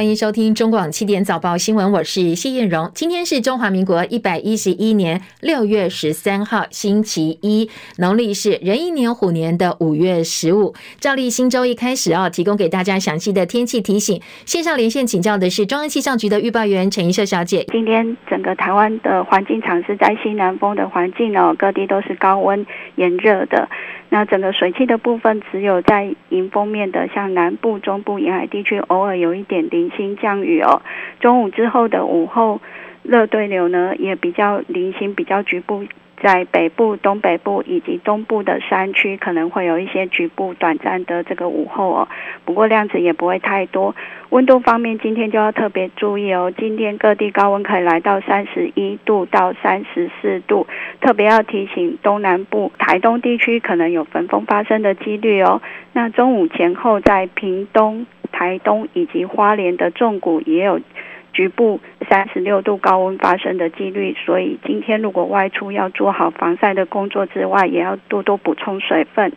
欢迎收听中广七点早报新闻，我是谢燕荣。今天是中华民国一百一十一年六月十三号，星期一，农历是壬寅年虎年的五月十五。照例新周一开始哦，提供给大家详细的天气提醒。线上连线请教的是中央气象局的预报员陈怡秀小姐。今天整个台湾的环境场是在西南风的环境哦，各地都是高温炎热的。那整个水汽的部分，只有在迎风面的，像南部、中部沿海地区，偶尔有一点零星降雨哦。中午之后的午后，热对流呢，也比较零星，比较局部。在北部、东北部以及东部的山区，可能会有一些局部短暂的这个午后哦，不过量子也不会太多。温度方面，今天就要特别注意哦。今天各地高温可以来到三十一度到三十四度，特别要提醒东南部、台东地区可能有焚风发生的几率哦。那中午前后，在屏东、台东以及花莲的重谷也有。局部三十六度高温发生的几率，所以今天如果外出要做好防晒的工作之外，也要多多补充水分。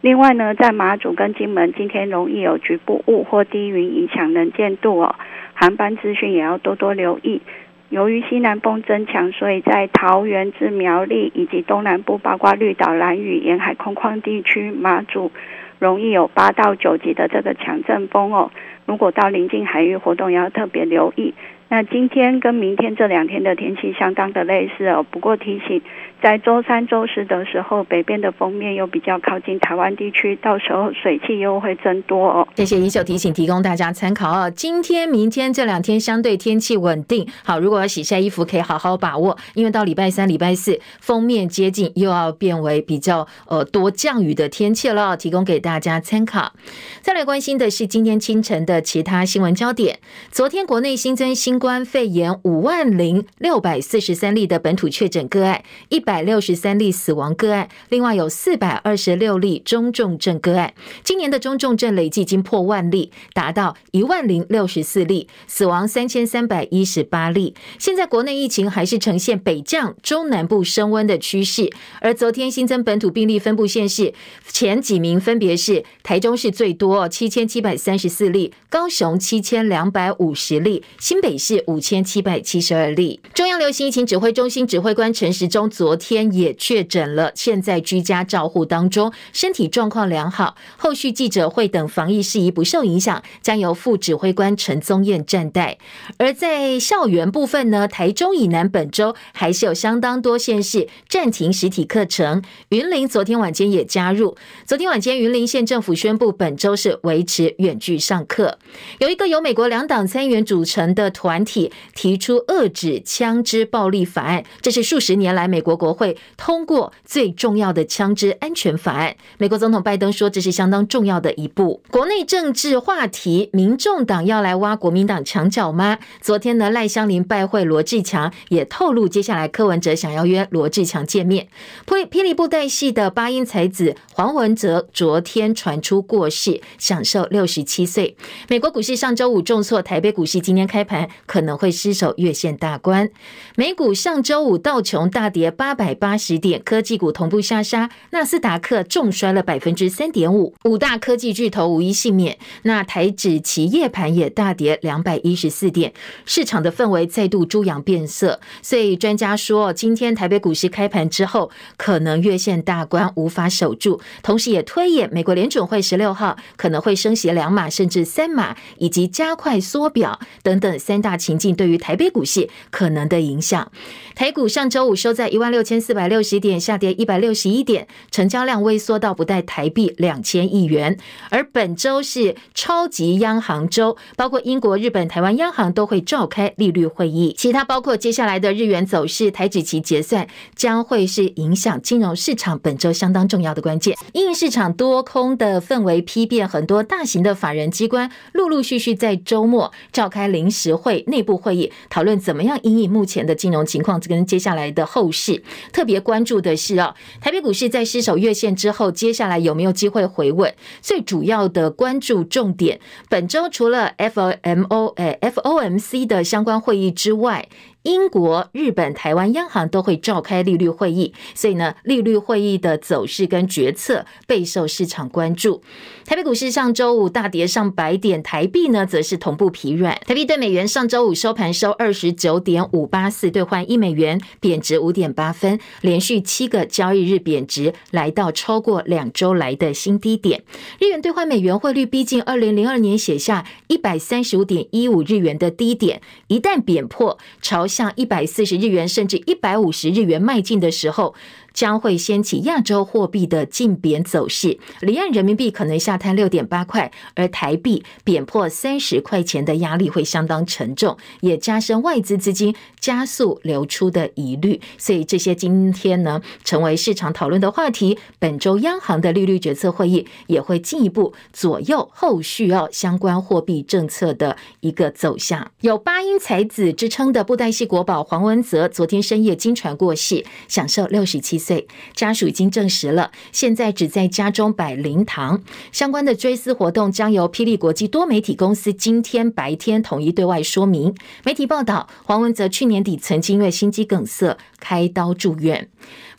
另外呢，在马祖跟金门，今天容易有局部雾或低云影响能见度哦，航班资讯也要多多留意。由于西南风增强，所以在桃园至苗栗以及东南部，包括绿岛、兰屿沿海空旷地区、马祖，容易有八到九级的这个强阵风哦。如果到临近海域活动，要特别留意。那今天跟明天这两天的天气相当的类似哦，不过提醒。在周三、周四的时候，北边的锋面又比较靠近台湾地区，到时候水汽又会增多哦。谢谢怡秀提醒，提供大家参考哦。今天、明天这两天相对天气稳定，好，如果要洗晒衣服，可以好好把握，因为到礼拜三、礼拜四锋面接近，又要变为比较呃多降雨的天气了，提供给大家参考。再来关心的是今天清晨的其他新闻焦点。昨天国内新增新冠肺炎五万零六百四十三例的本土确诊个案，一百。百六十三例死亡个案，另外有四百二十六例中重症个案。今年的中重症累计已经破万例，达到一万零六十四例，死亡三千三百一十八例。现在国内疫情还是呈现北降、中南部升温的趋势。而昨天新增本土病例分布县市前几名分别是台中市最多七千七百三十四例，高雄七千两百五十例，新北市五千七百七十二例。中央流行疫情指挥中心指挥官陈时中昨天也确诊了，现在居家照护当中，身体状况良好。后续记者会等防疫事宜不受影响，将由副指挥官陈宗彦暂代。而在校园部分呢，台中以南本周还是有相当多县市暂停实体课程。云林昨天晚间也加入，昨天晚间云林县政府宣布本周是维持远距上课。有一个由美国两党参议员组成的团体提出遏止枪支暴力法案，这是数十年来美国国。会通过最重要的枪支安全法案。美国总统拜登说，这是相当重要的一步。国内政治话题，民众党要来挖国民党墙角吗？昨天呢，赖香伶拜会罗志强，也透露接下来柯文哲想要约罗志强见面。霹霹雳布袋戏的八音才子黄文择昨天传出过世，享寿六十七岁。美国股市上周五重挫，台北股市今天开盘可能会失守月线大关。美股上周五道琼大跌八百。百八十点，科技股同步下杀，纳斯达克重摔了百分之三点五，五大科技巨头无一幸免。那台指期夜盘也大跌两百一十四点，市场的氛围再度猪羊变色。所以专家说，今天台北股市开盘之后，可能月线大关无法守住，同时也推演美国联准会十六号可能会升息两码甚至三码，以及加快缩表等等三大情境对于台北股市可能的影响。台股上周五收在一万六六。千四百六十点，下跌一百六十一点，成交量萎缩到不带台币两千亿元。而本周是超级央行周，包括英国、日本、台湾央行都会召开利率会议。其他包括接下来的日元走势、台指期结算，将会是影响金融市场本周相当重要的关键。因市场多空的氛围丕变，很多大型的法人机关陆陆续续在周末召开临时会、内部会议，讨论怎么样因应目前的金融情况，跟接下来的后市。特别关注的是啊，台北股市在失守月线之后，接下来有没有机会回稳？最主要的关注重点，本周除了 FOMO 诶 FOMC 的相关会议之外。英国、日本、台湾央行都会召开利率会议，所以呢，利率会议的走势跟决策备受市场关注。台北股市上周五大跌上百点，台币呢则是同步疲软。台币对美元上周五收盘收二十九点五八四兑换一美元，贬值五点八分，连续七个交易日贬值，来到超过两周来的新低点。日元兑换美元汇率逼近二零零二年写下一百三十五点一五日元的低点，一旦贬破，朝向一百四十日元甚至一百五十日元迈进的时候，将会掀起亚洲货币的竞贬走势，离岸人民币可能下探六点八块，而台币贬破三十块钱的压力会相当沉重，也加深外资资金加速流出的疑虑。所以这些今天呢，成为市场讨论的话题。本周央行的利率决策会议也会进一步左右后续哦相关货币政策的一个走向。有八英才子之称的布袋戏国宝黄文泽，昨天深夜惊传过世，享寿六十七岁，家属已经证实了，现在只在家中摆灵堂。相关的追思活动将由霹雳国际多媒体公司今天白天统一对外说明。媒体报道，黄文泽去年底曾经因为心肌梗塞开刀住院。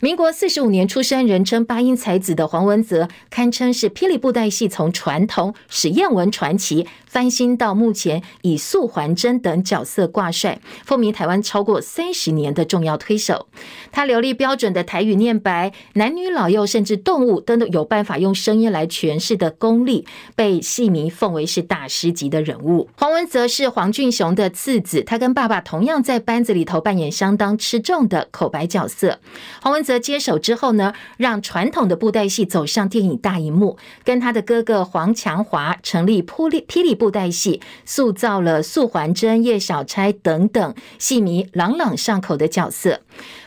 民国四十五年出生，人称八音才子的黄文泽，堪称是霹雳布袋戏从传统史艳文传奇翻新到目前以素还真等角色挂帅，风靡台湾超过三十年的重要推手。他流利标准的台语念白，男女老幼甚至动物都有办法用声音来诠释的功力，被戏迷奉为是大师级的人物。黄文泽是黄俊雄的次子，他跟爸爸同样在班子里头扮演相当吃重的口白角色。黄文泽接手之后呢，让传统的布袋戏走上电影大荧幕，跟他的哥哥黄强华成立霹雳霹雳布袋戏，塑造了素还真、叶小钗等等戏迷朗朗上口的角色。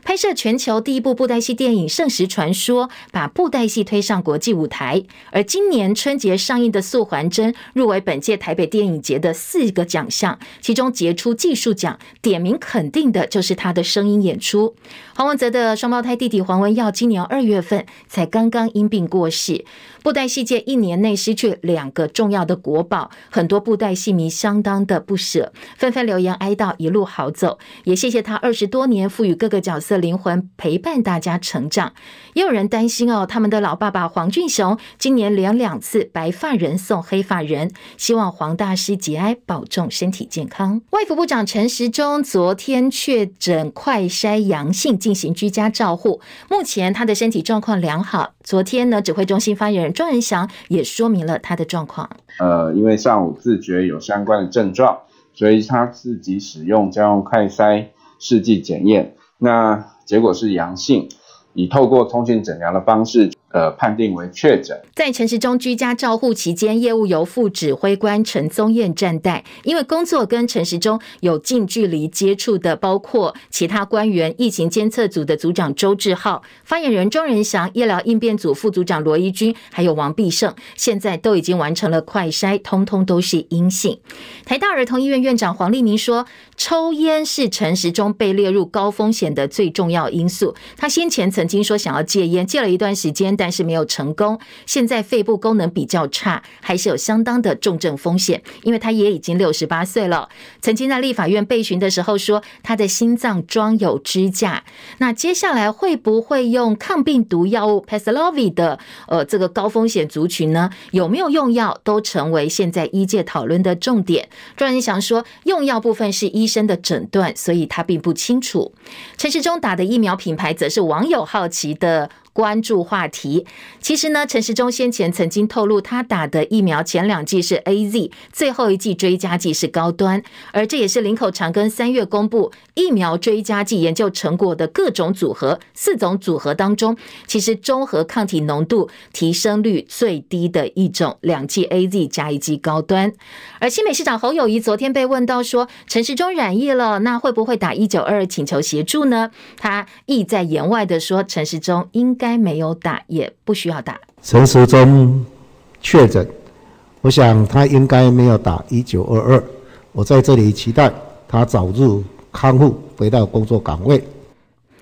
拍摄全球第一部布袋戏电影《圣石传说》，把布袋戏推上国际舞台。而今年春节上映的《素还真》入围本届台北电影节的四个奖项，其中杰出技术奖点名肯定的就是他的声音演出。黄文泽的双胞胎弟弟黄文耀今年二月份才刚刚因病过世。布袋戏界一年内失去两个重要的国宝，很多布袋戏迷相当的不舍，纷纷留言哀悼，一路好走。也谢谢他二十多年赋予各个角色灵魂，陪伴大家成长。也有人担心哦，他们的老爸爸黄俊雄今年连两次白发人送黑发人，希望黄大师节哀，保重身体健康。外服部长陈时中昨天确诊快筛阳性，进行居家照护，目前他的身体状况良好。昨天呢，指挥中心发言人庄人祥也说明了他的状况。呃，因为上午自觉有相关的症状，所以他自己使用家用快筛试剂检验，那结果是阳性，以透过通讯诊疗的方式。呃，判定为确诊。在陈时中居家照护期间，业务由副指挥官陈宗彦暂代，因为工作跟陈时中有近距离接触的，包括其他官员、疫情监测组的组长周志浩、发言人庄人祥、医疗应变组副组长罗一军，还有王必胜，现在都已经完成了快筛，通通都是阴性。台大儿童医院院长黄立明说，抽烟是陈时中被列入高风险的最重要因素。他先前曾经说想要戒烟，戒了一段时间。但但是没有成功，现在肺部功能比较差，还是有相当的重症风险。因为他也已经六十八岁了，曾经在立法院备询的时候说他的心脏装有支架。那接下来会不会用抗病毒药物 Paxlovid 的呃这个高风险族群呢？有没有用药都成为现在医界讨论的重点。庄人祥说用药部分是医生的诊断，所以他并不清楚。陈时中打的疫苗品牌则是网友好奇的。关注话题，其实呢，陈时中先前曾经透露，他打的疫苗前两剂是 AZ，最后一剂追加剂是高端，而这也是林口长庚三月公布疫苗追加剂研究成果的各种组合，四种组合当中，其实中和抗体浓度提升率最低的一种，两剂 AZ 加一剂高端。而新北市长侯友谊昨天被问到说，陈时中染疫了，那会不会打一九二二请求协助呢？他意在言外的说，陈时中应该。该没有打，也不需要打。陈时中确诊，我想他应该没有打一九二二。我在这里期待他早日康复，回到工作岗位。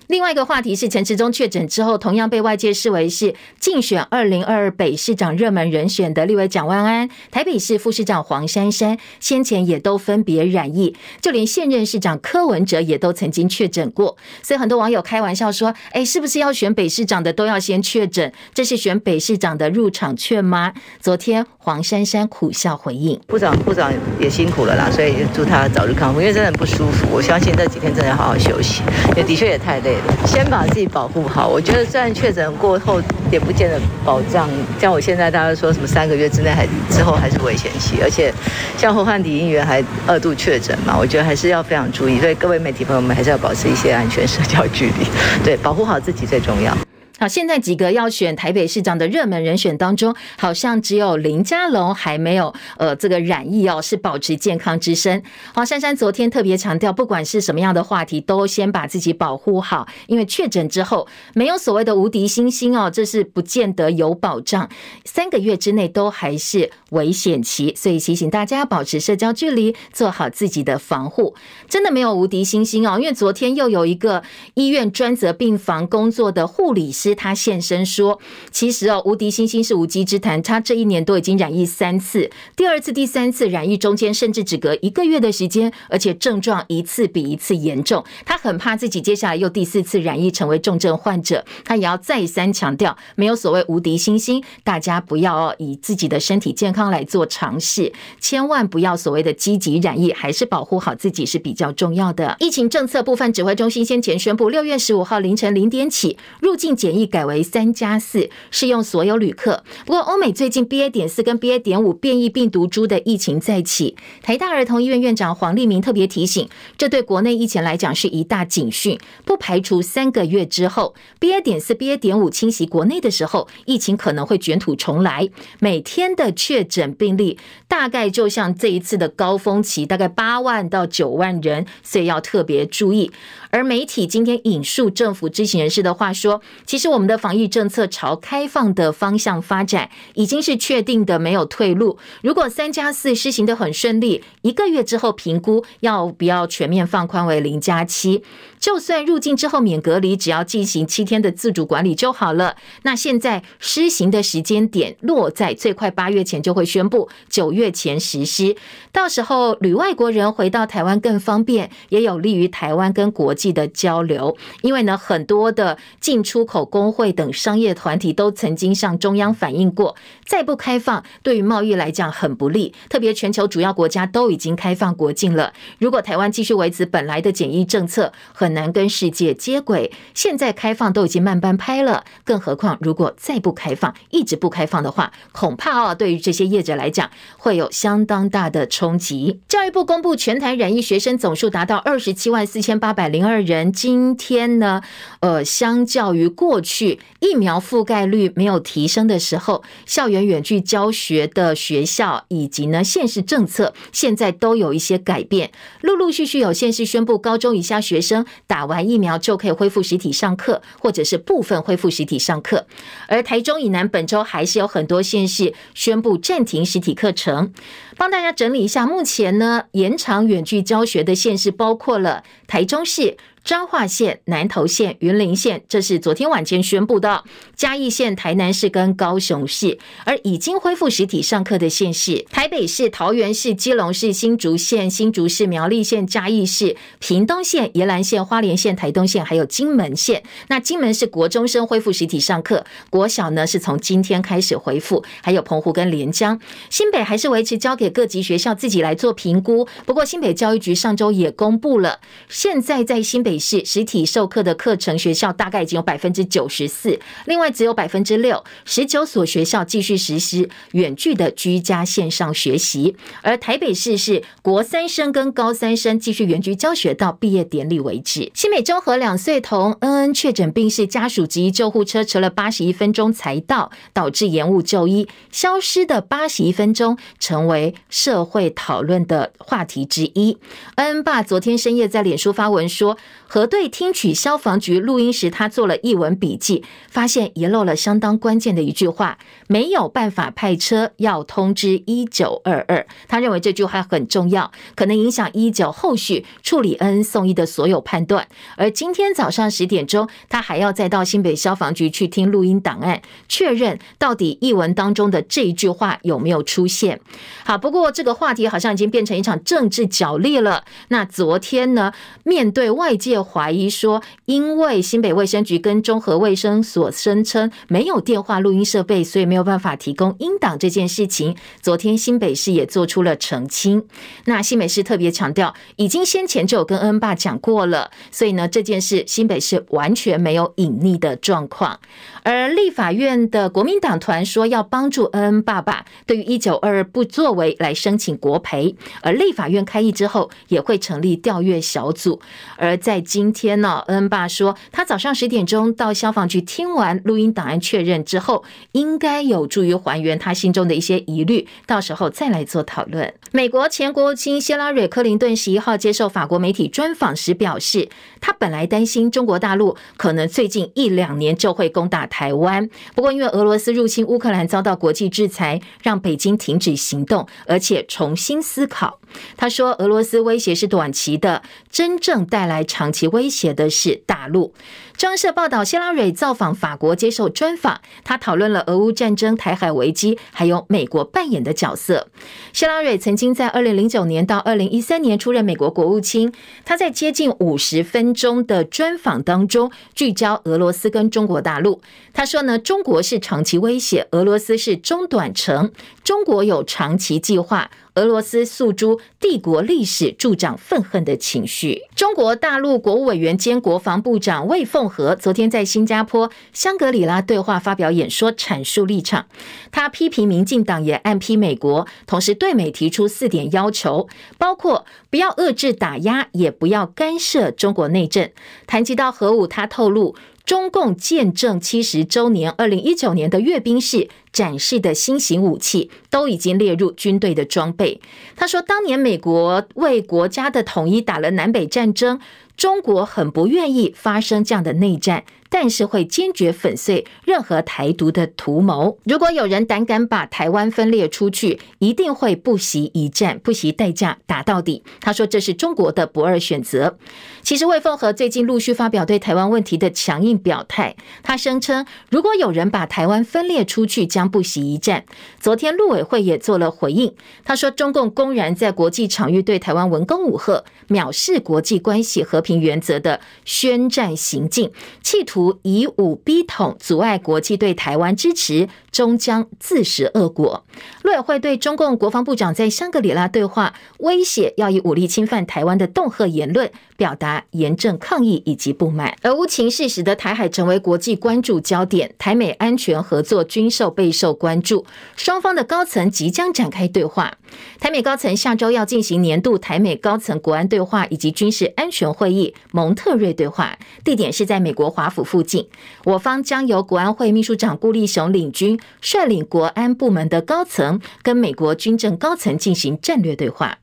另外一个话题是陈时中确诊之后，同样被外界视为是竞选二零二二北市长热门人选的立委蒋万安、台北市副市长黄珊珊，先前也都分别染疫，就连现任市长柯文哲也都曾经确诊过。所以很多网友开玩笑说：“哎，是不是要选北市长的都要先确诊？这是选北市长的入场券吗？”昨天黄珊珊苦笑回应：“部长，部长也辛苦了啦，所以祝他早日康复，因为真的很不舒服。我相信这几天真的要好好休息，也的确也太累。”先把自己保护好。我觉得，虽然确诊过后也不见得保障，像我现在大家说什么三个月之内还之后还是危险期，而且像侯汉迪音乐还二度确诊嘛，我觉得还是要非常注意。所以各位媒体朋友们还是要保持一些安全社交距离，对，保护好自己最重要。好，现在几个要选台北市长的热门人选当中，好像只有林佳龙还没有呃这个染疫哦，是保持健康之身。黄珊珊昨天特别强调，不管是什么样的话题，都先把自己保护好，因为确诊之后没有所谓的无敌星星哦，这是不见得有保障。三个月之内都还是危险期，所以提醒大家保持社交距离，做好自己的防护。真的没有无敌星星哦，因为昨天又有一个医院专责病房工作的护理。他现身说：“其实哦，无敌星星是无稽之谈。他这一年都已经染疫三次，第二次、第三次染疫中间甚至只隔一个月的时间，而且症状一次比一次严重。他很怕自己接下来又第四次染疫成为重症患者。他也要再三强调，没有所谓无敌星星，大家不要以自己的身体健康来做尝试，千万不要所谓的积极染疫，还是保护好自己是比较重要的。疫情政策部分，指挥中心先前宣布，六月十五号凌晨零点起入境检疫改为三加四，适用所有旅客。不过，欧美最近 BA. 点四跟 BA. 点五变异病毒株的疫情再起，台大儿童医院院长黄立明特别提醒，这对国内疫情来讲是一大警讯，不排除三个月之后 BA. 点四、BA. 点五侵袭国内的时候，疫情可能会卷土重来。每天的确诊病例大概就像这一次的高峰期，大概八万到九万人，所以要特别注意。而媒体今天引述政府知情人士的话说，其实我们的防疫政策朝开放的方向发展，已经是确定的，没有退路。如果三加四施行的很顺利，一个月之后评估要不要全面放宽为零加七。就算入境之后免隔离，只要进行七天的自主管理就好了。那现在施行的时间点落在最快八月前就会宣布，九月前实施。到时候旅外国人回到台湾更方便，也有利于台湾跟国际的交流。因为呢，很多的进出口工会等商业团体都曾经向中央反映过，再不开放对于贸易来讲很不利。特别全球主要国家都已经开放国境了，如果台湾继续维持本来的检疫政策，很难跟世界接轨，现在开放都已经慢半拍了，更何况如果再不开放，一直不开放的话，恐怕哦，对于这些业者来讲，会有相当大的冲击。教育部公布全台染疫学生总数达到二十七万四千八百零二人。今天呢，呃，相较于过去疫苗覆盖率没有提升的时候，校园远距教学的学校以及呢县市政策，现在都有一些改变，陆陆续续有县市宣布高中以下学生。打完疫苗就可以恢复实体上课，或者是部分恢复实体上课。而台中以南本周还是有很多县市宣布暂停实体课程。帮大家整理一下，目前呢延长远距教学的县市包括了台中市。彰化县、南投县、云林县，这是昨天晚间宣布的。嘉义县、台南市跟高雄市，而已经恢复实体上课的县市：台北市、桃园市、基隆市、新竹县、新竹市、苗栗县、嘉义市、屏东县、宜兰县、花莲县、台东县，还有金门县。那金门是国中生恢复实体上课，国小呢是从今天开始恢复，还有澎湖跟连江。新北还是维持交给各级学校自己来做评估。不过新北教育局上周也公布了，现在在新北。是实体授课的课程学校大概已经有百分之九十四，另外只有百分之六，十九所学校继续实施远距的居家线上学习，而台北市是国三生跟高三生继续远距教学到毕业典礼为止。新北中和两岁童恩恩确诊病逝，家属急救护车迟了八十一分钟才到，导致延误就医，消失的八十一分钟成为社会讨论的话题之一。恩恩爸昨天深夜在脸书发文说。核对听取消防局录音时，他做了译文笔记，发现遗漏了相当关键的一句话，没有办法派车，要通知一九二二。他认为这句话很重要，可能影响一九后续处理恩送医的所有判断。而今天早上十点钟，他还要再到新北消防局去听录音档案，确认到底译文当中的这一句话有没有出现。好，不过这个话题好像已经变成一场政治角力了。那昨天呢，面对外界就怀疑说，因为新北卫生局跟中和卫生所声称没有电话录音设备，所以没有办法提供音档这件事情，昨天新北市也做出了澄清。那新北市特别强调，已经先前就有跟恩爸讲过了，所以呢，这件事新北市完全没有隐匿的状况。而立法院的国民党团说要帮助恩恩爸爸，对于一九二二不作为来申请国赔，而立法院开议之后也会成立调阅小组。而在今天呢，恩恩爸说他早上十点钟到消防局听完录音档案确认之后，应该有助于还原他心中的一些疑虑，到时候再来做讨论。美国前国务卿希拉蕊·克林顿十一号接受法国媒体专访时表示，他本来担心中国大陆可能最近一两年就会攻打台湾，不过因为俄罗斯入侵乌克兰遭到国际制裁，让北京停止行动，而且重新思考。他说，俄罗斯威胁是短期的，真正带来长期威胁的是大陆。中央社报道，希拉蕊造访法国接受专访，他讨论了俄乌战争、台海危机，还有美国扮演的角色。希拉蕊曾经在二零零九年到二零一三年出任美国国务卿，他在接近五十分钟的专访当中，聚焦俄罗斯跟中国大陆。他说呢，中国是长期威胁，俄罗斯是中短程，中国有长期计划。俄罗斯诉诸帝国历史，助长愤恨的情绪。中国大陆国务委员兼国防部长魏凤和昨天在新加坡香格里拉对话发表演说，阐述立场。他批评民进党也暗批美国，同时对美提出四点要求，包括不要遏制打压，也不要干涉中国内政。谈及到核武，他透露。中共建政七十周年，二零一九年的阅兵式展示的新型武器都已经列入军队的装备。他说，当年美国为国家的统一打了南北战争，中国很不愿意发生这样的内战。但是会坚决粉碎任何台独的图谋。如果有人胆敢把台湾分裂出去，一定会不惜一战、不惜代价打到底。他说这是中国的不二选择。其实魏凤和最近陆续发表对台湾问题的强硬表态。他声称，如果有人把台湾分裂出去，将不惜一战。昨天陆委会也做了回应。他说，中共公然在国际场域对台湾文攻武吓，藐视国际关系和平原则的宣战行径，企图。以武逼统，阻碍国际对台湾支持，终将自食恶果。陆委会对中共国防部长在香格里拉对话威胁要以武力侵犯台湾的恫吓言论，表达严正抗议以及不满。俄乌情势使得台海成为国际关注焦点，台美安全合作均受备受关注，双方的高层即将展开对话。台美高层下周要进行年度台美高层国安对话以及军事安全会议蒙特瑞对话，地点是在美国华府附近。我方将由国安会秘书长顾立雄领军，率领国安部门的高层跟美国军政高层进行战略对话。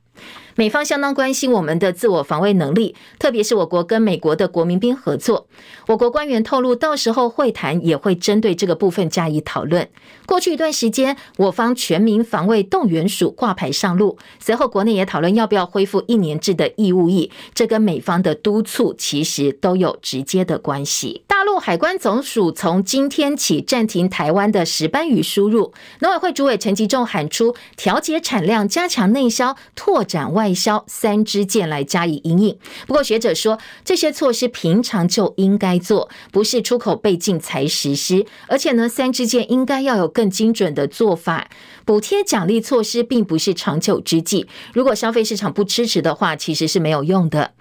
美方相当关心我们的自我防卫能力，特别是我国跟美国的国民兵合作。我国官员透露，到时候会谈也会针对这个部分加以讨论。过去一段时间，我方全民防卫动员署挂牌上路，随后国内也讨论要不要恢复一年制的义务役，这跟美方的督促其实都有直接的关系。大陆海关总署从今天起暂停台湾的石斑鱼输入，农委会主委陈吉仲喊出调节产量、加强内销、拓展外。外销三支箭来加以因应。不过学者说，这些措施平常就应该做，不是出口被禁才实施。而且呢，三支箭应该要有更精准的做法。补贴奖励措施并不是长久之计，如果消费市场不支持的话，其实是没有用的。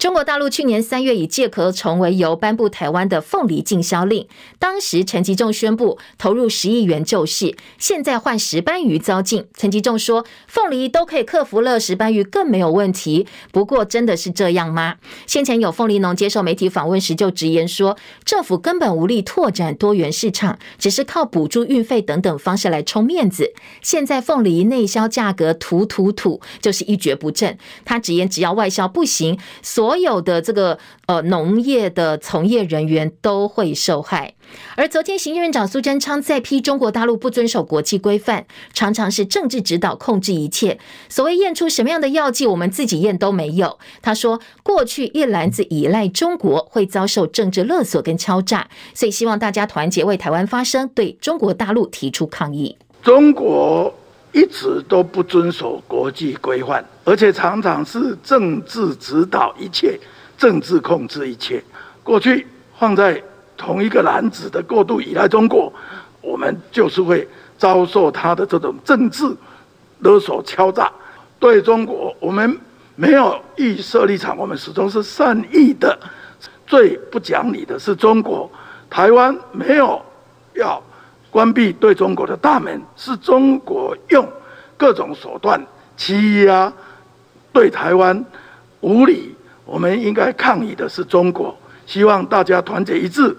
中国大陆去年三月以借壳虫为由颁布台湾的凤梨禁销令，当时陈吉仲宣布投入十亿元救市，现在换石斑鱼遭禁。陈吉仲说，凤梨都可以克服了，石斑鱼更没有问题。不过真的是这样吗？先前有凤梨农接受媒体访问时就直言说，政府根本无力拓展多元市场，只是靠补助运费等等方式来充面子。现在凤梨内销价格土土土，就是一蹶不振。他直言，只要外销不行，所所有的这个呃农业的从业人员都会受害。而昨天，行政院长苏贞昌再批中国大陆不遵守国际规范，常常是政治指导控制一切。所谓验出什么样的药剂，我们自己验都没有。他说，过去一篮子依赖中国，会遭受政治勒索跟敲诈，所以希望大家团结为台湾发声，对中国大陆提出抗议。中国一直都不遵守国际规范，而且常常是政治指导一切，政治控制一切。过去放在。同一个篮子的过度依赖中国，我们就是会遭受他的这种政治勒索敲诈。对中国，我们没有预设立场，我们始终是善意的。最不讲理的是中国，台湾没有要关闭对中国的大门，是中国用各种手段欺压对台湾无理。我们应该抗议的是中国，希望大家团结一致。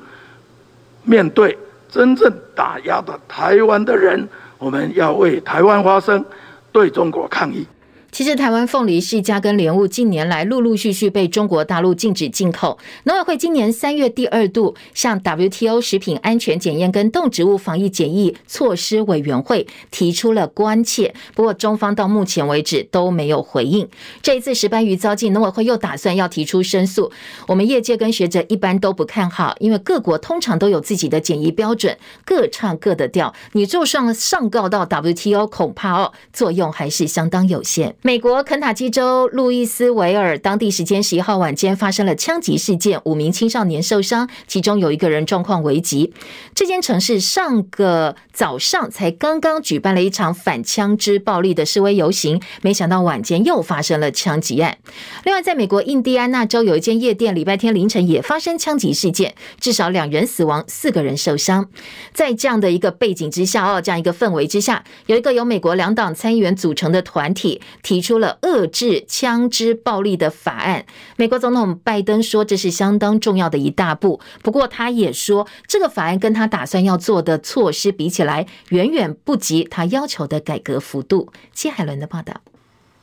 面对真正打压的台湾的人，我们要为台湾发声，对中国抗议。其实，台湾凤梨释迦跟莲雾近年来陆陆续续被中国大陆禁止进口。农委会今年三月第二度向 WTO 食品安全检验跟动植物防疫检疫措施委员会提出了关切，不过中方到目前为止都没有回应。这一次石斑鱼遭禁，农委会又打算要提出申诉。我们业界跟学者一般都不看好，因为各国通常都有自己的检疫标准，各唱各的调。你就算上告到 WTO，恐怕哦作用还是相当有限。美国肯塔基州路易斯维尔当地时间十一号晚间发生了枪击事件，五名青少年受伤，其中有一个人状况危急。这间城市上个早上才刚刚举办了一场反枪支暴力的示威游行，没想到晚间又发生了枪击案。另外，在美国印第安纳州有一间夜店，礼拜天凌晨也发生枪击事件，至少两人死亡，四个人受伤。在这样的一个背景之下，哦，这样一个氛围之下，有一个由美国两党参议员组成的团体。提出了遏制枪支暴力的法案。美国总统拜登说，这是相当重要的一大步。不过，他也说，这个法案跟他打算要做的措施比起来，远远不及他要求的改革幅度。谢海伦的报道。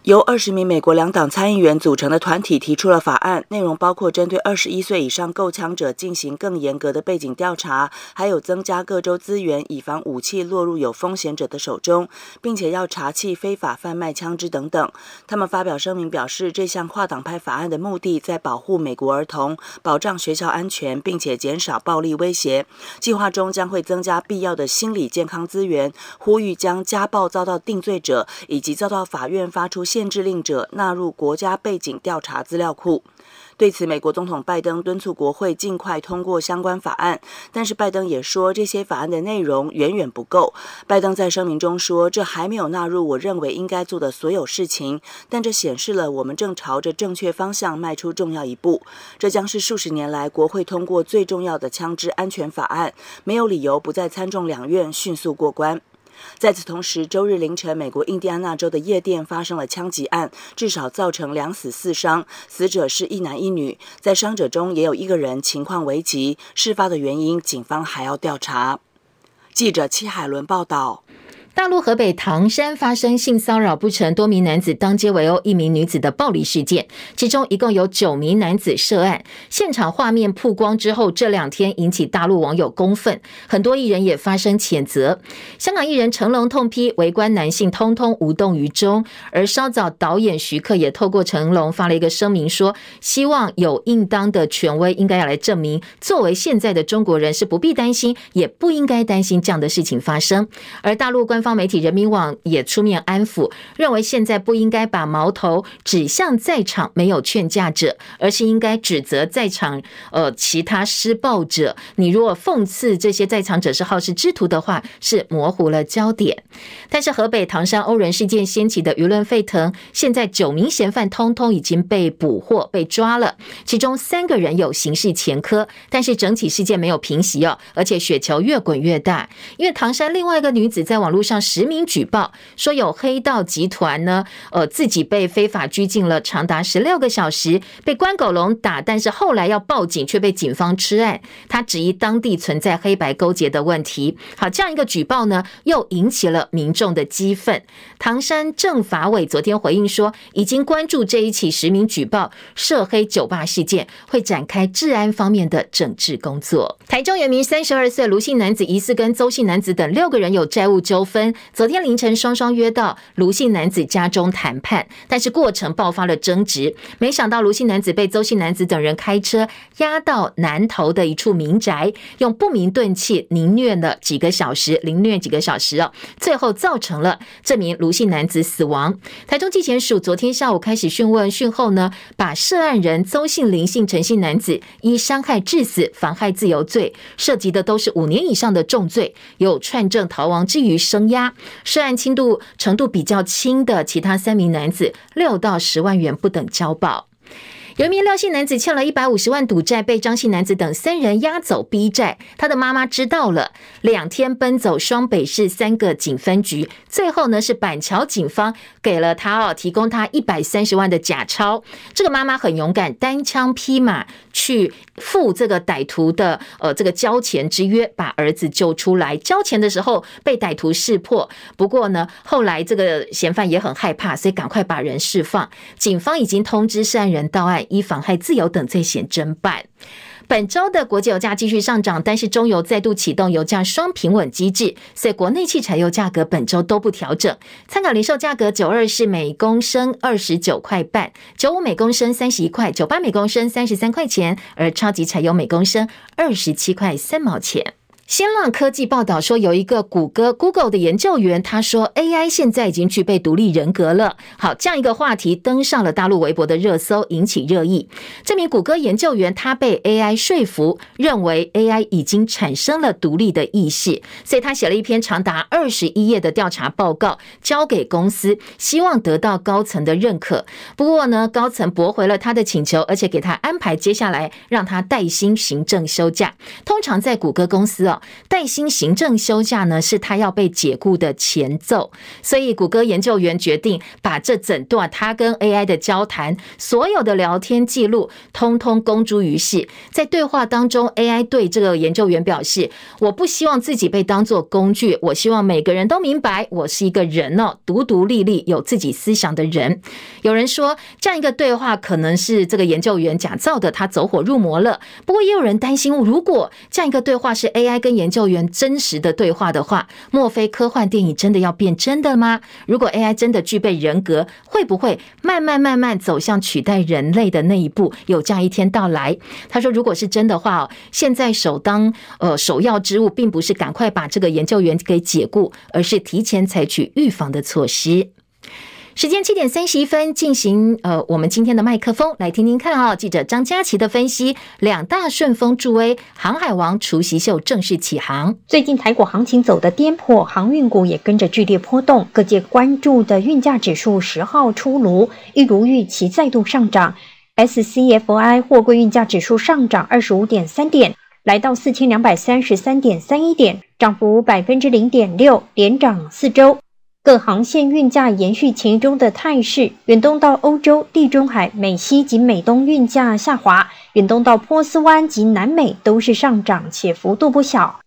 由二十名美国两党参议员组成的团体提出了法案，内容包括针对二十一岁以上购枪者进行更严格的背景调查，还有增加各州资源，以防武器落入有风险者的手中，并且要查缉非法贩卖枪支等等。他们发表声明表示，这项跨党派法案的目的在保护美国儿童，保障学校安全，并且减少暴力威胁。计划中将会增加必要的心理健康资源，呼吁将家暴遭到定罪者以及遭到法院发出限制令者纳入国家背景调查资料库。对此，美国总统拜登敦促国会尽快通过相关法案，但是拜登也说这些法案的内容远远不够。拜登在声明中说：“这还没有纳入我认为应该做的所有事情，但这显示了我们正朝着正确方向迈出重要一步。这将是数十年来国会通过最重要的枪支安全法案，没有理由不在参众两院迅速过关。”在此同时，周日凌晨，美国印第安纳州的夜店发生了枪击案，至少造成两死四伤，死者是一男一女，在伤者中也有一个人情况危急。事发的原因，警方还要调查。记者戚海伦报道。大陆河北唐山发生性骚扰不成，多名男子当街围殴一名女子的暴力事件，其中一共有九名男子涉案。现场画面曝光之后，这两天引起大陆网友公愤，很多艺人也发声谴责。香港艺人成龙痛批围观男性通通无动于衷，而稍早导演徐克也透过成龙发了一个声明，说希望有应当的权威应该要来证明，作为现在的中国人是不必担心，也不应该担心这样的事情发生。而大陆官方。媒体人民网也出面安抚，认为现在不应该把矛头指向在场没有劝架者，而是应该指责在场呃其他施暴者。你如果讽刺这些在场者是好事之徒的话，是模糊了焦点。但是河北唐山殴人事件掀起的舆论沸腾，现在九名嫌犯通通已经被捕获被抓了，其中三个人有刑事前科，但是整体事件没有平息哦，而且雪球越滚越大，因为唐山另外一个女子在网络上。实名举报，说有黑道集团呢，呃，自己被非法拘禁了长达十六个小时，被关狗笼打，但是后来要报警却被警方吃案。他质疑当地存在黑白勾结的问题。好，这样一个举报呢，又引起了民众的激愤。唐山政法委昨天回应说，已经关注这一起实名举报涉黑酒吧事件，会展开治安方面的整治工作。台中原名三十二岁卢姓男子疑似跟邹姓男子等六个人有债务纠纷，昨天凌晨双双约到卢姓男子家中谈判，但是过程爆发了争执，没想到卢姓男子被邹姓男子等人开车押到南投的一处民宅，用不明钝器凌虐了几个小时，凌虐几个小时哦，最后造成了这名卢姓男子死亡。台中地检署昨天下午开始讯问，讯后呢，把涉案人邹姓、林姓、陈姓男子依伤害致死、妨害自由罪，涉及的都是五年以上的重罪，有串证逃亡之余生押。涉案轻度程度比较轻的其他三名男子，六到十万元不等交保。有一名廖姓男子欠了一百五十万赌债，被张姓男子等三人押走逼债。他的妈妈知道了，两天奔走双北市三个警分局，最后呢是板桥警方给了他哦，提供他一百三十万的假钞。这个妈妈很勇敢，单枪匹马去赴这个歹徒的呃这个交钱之约，把儿子救出来。交钱的时候被歹徒识破，不过呢后来这个嫌犯也很害怕，所以赶快把人释放。警方已经通知涉案人到案。以妨害自由等罪嫌侦办。本周的国际油价继续上涨，但是中油再度启动油价双平稳机制，所以国内汽柴油价格本周都不调整。参考零售价格，九二是每公升二十九块半，九五每公升三十一块，九八每公升三十三块钱，而超级柴油每公升二十七块三毛钱。新浪科技报道说，有一个谷歌 Google 的研究员，他说 AI 现在已经具备独立人格了。好，这样一个话题登上了大陆微博的热搜，引起热议。这名谷歌研究员他被 AI 说服，认为 AI 已经产生了独立的意识，所以他写了一篇长达二十一页的调查报告，交给公司，希望得到高层的认可。不过呢，高层驳回了他的请求，而且给他安排接下来让他带薪行政休假。通常在谷歌公司哦。带薪行政休假呢，是他要被解雇的前奏，所以谷歌研究员决定把这整段他跟 AI 的交谈，所有的聊天记录，通通公诸于世。在对话当中，AI 对这个研究员表示：“我不希望自己被当作工具，我希望每个人都明白，我是一个人哦，独独立立有自己思想的人。”有人说，这样一个对话可能是这个研究员假造的，他走火入魔了。不过也有人担心，如果这样一个对话是 AI 跟跟研究员真实的对话的话，莫非科幻电影真的要变真的吗？如果 AI 真的具备人格，会不会慢慢慢慢走向取代人类的那一步？有这样一天到来？他说，如果是真的话，现在首当呃首要之务，并不是赶快把这个研究员给解雇，而是提前采取预防的措施。时间七点三十一分，进行呃，我们今天的麦克风，来听听看啊、哦。记者张佳琪的分析，两大顺风助威，航海王除夕秀正式起航。最近台股行情走的颠簸，航运股也跟着剧烈波动。各界关注的运价指数十号出炉，一如预期再度上涨。SCFI 货柜运价指数上涨二十五点三点，来到四千两百三十三点三一点，涨幅百分之零点六，连涨四周。各航线运价延续前一周的态势，远东到欧洲、地中海、美西及美东运价下滑，远东到波斯湾及南美都是上涨，且幅度不小。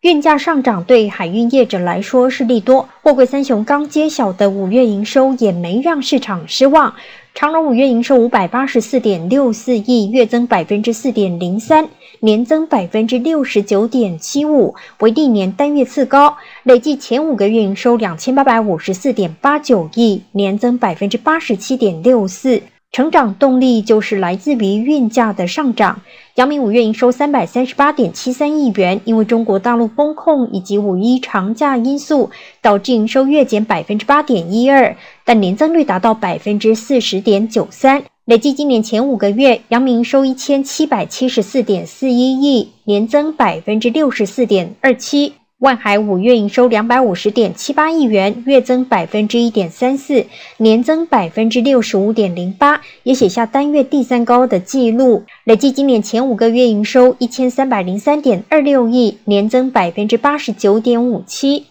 运价上涨对海运业者来说是利多，货柜三雄刚揭晓的五月营收也没让市场失望。长荣五月营收五百八十四点六四亿，月增百分之四点零三，年增百分之六十九点七五，为历年单月次高。累计前五个月营收两千八百五十四点八九亿，年增百分之八十七点六四。成长动力就是来自于运价的上涨。阳明五月营收三百三十八点七三亿元，因为中国大陆封控以及五一长假因素，导致营收月减百分之八点一二，但年增率达到百分之四十点九三。累计今年前五个月，阳明收一千七百七十四点四一亿，年增百分之六十四点二七。万海五月营收两百五十点七八亿元，月增百分之一点三四，年增百分之六十五点零八，也写下单月第三高的纪录。累计今年前五个月营收一千三百零三点二六亿，年增百分之八十九点五七。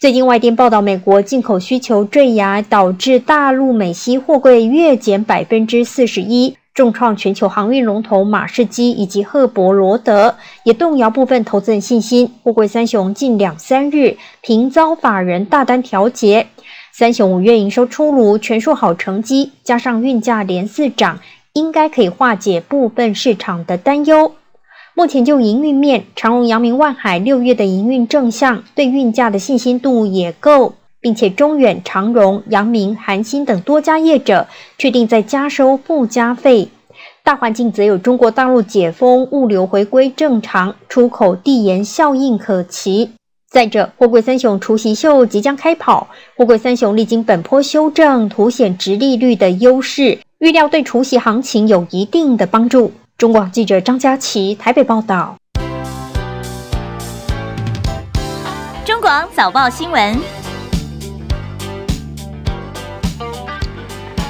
最近外电报道，美国进口需求坠崖，导致大陆美西货柜月减百分之四十一，重创全球航运龙头马士基以及赫伯罗德，也动摇部分投资人信心。货柜三雄近两三日频遭法人大单调节。三雄五月营收出炉，全数好成绩，加上运价连四涨，应该可以化解部分市场的担忧。目前就营运面，长荣、阳明、万海六月的营运正向，对运价的信心度也够，并且中远、长荣、阳明、韩星等多家业者确定在加收附加费。大环境则有中国大陆解封，物流回归正常，出口递延效应可期。再者，货柜三雄除夕秀即将开跑，货柜三雄历经本坡修正，凸显殖利率的优势，预料对除夕行情有一定的帮助。中广记者张佳琪台北报道。中广早报新闻。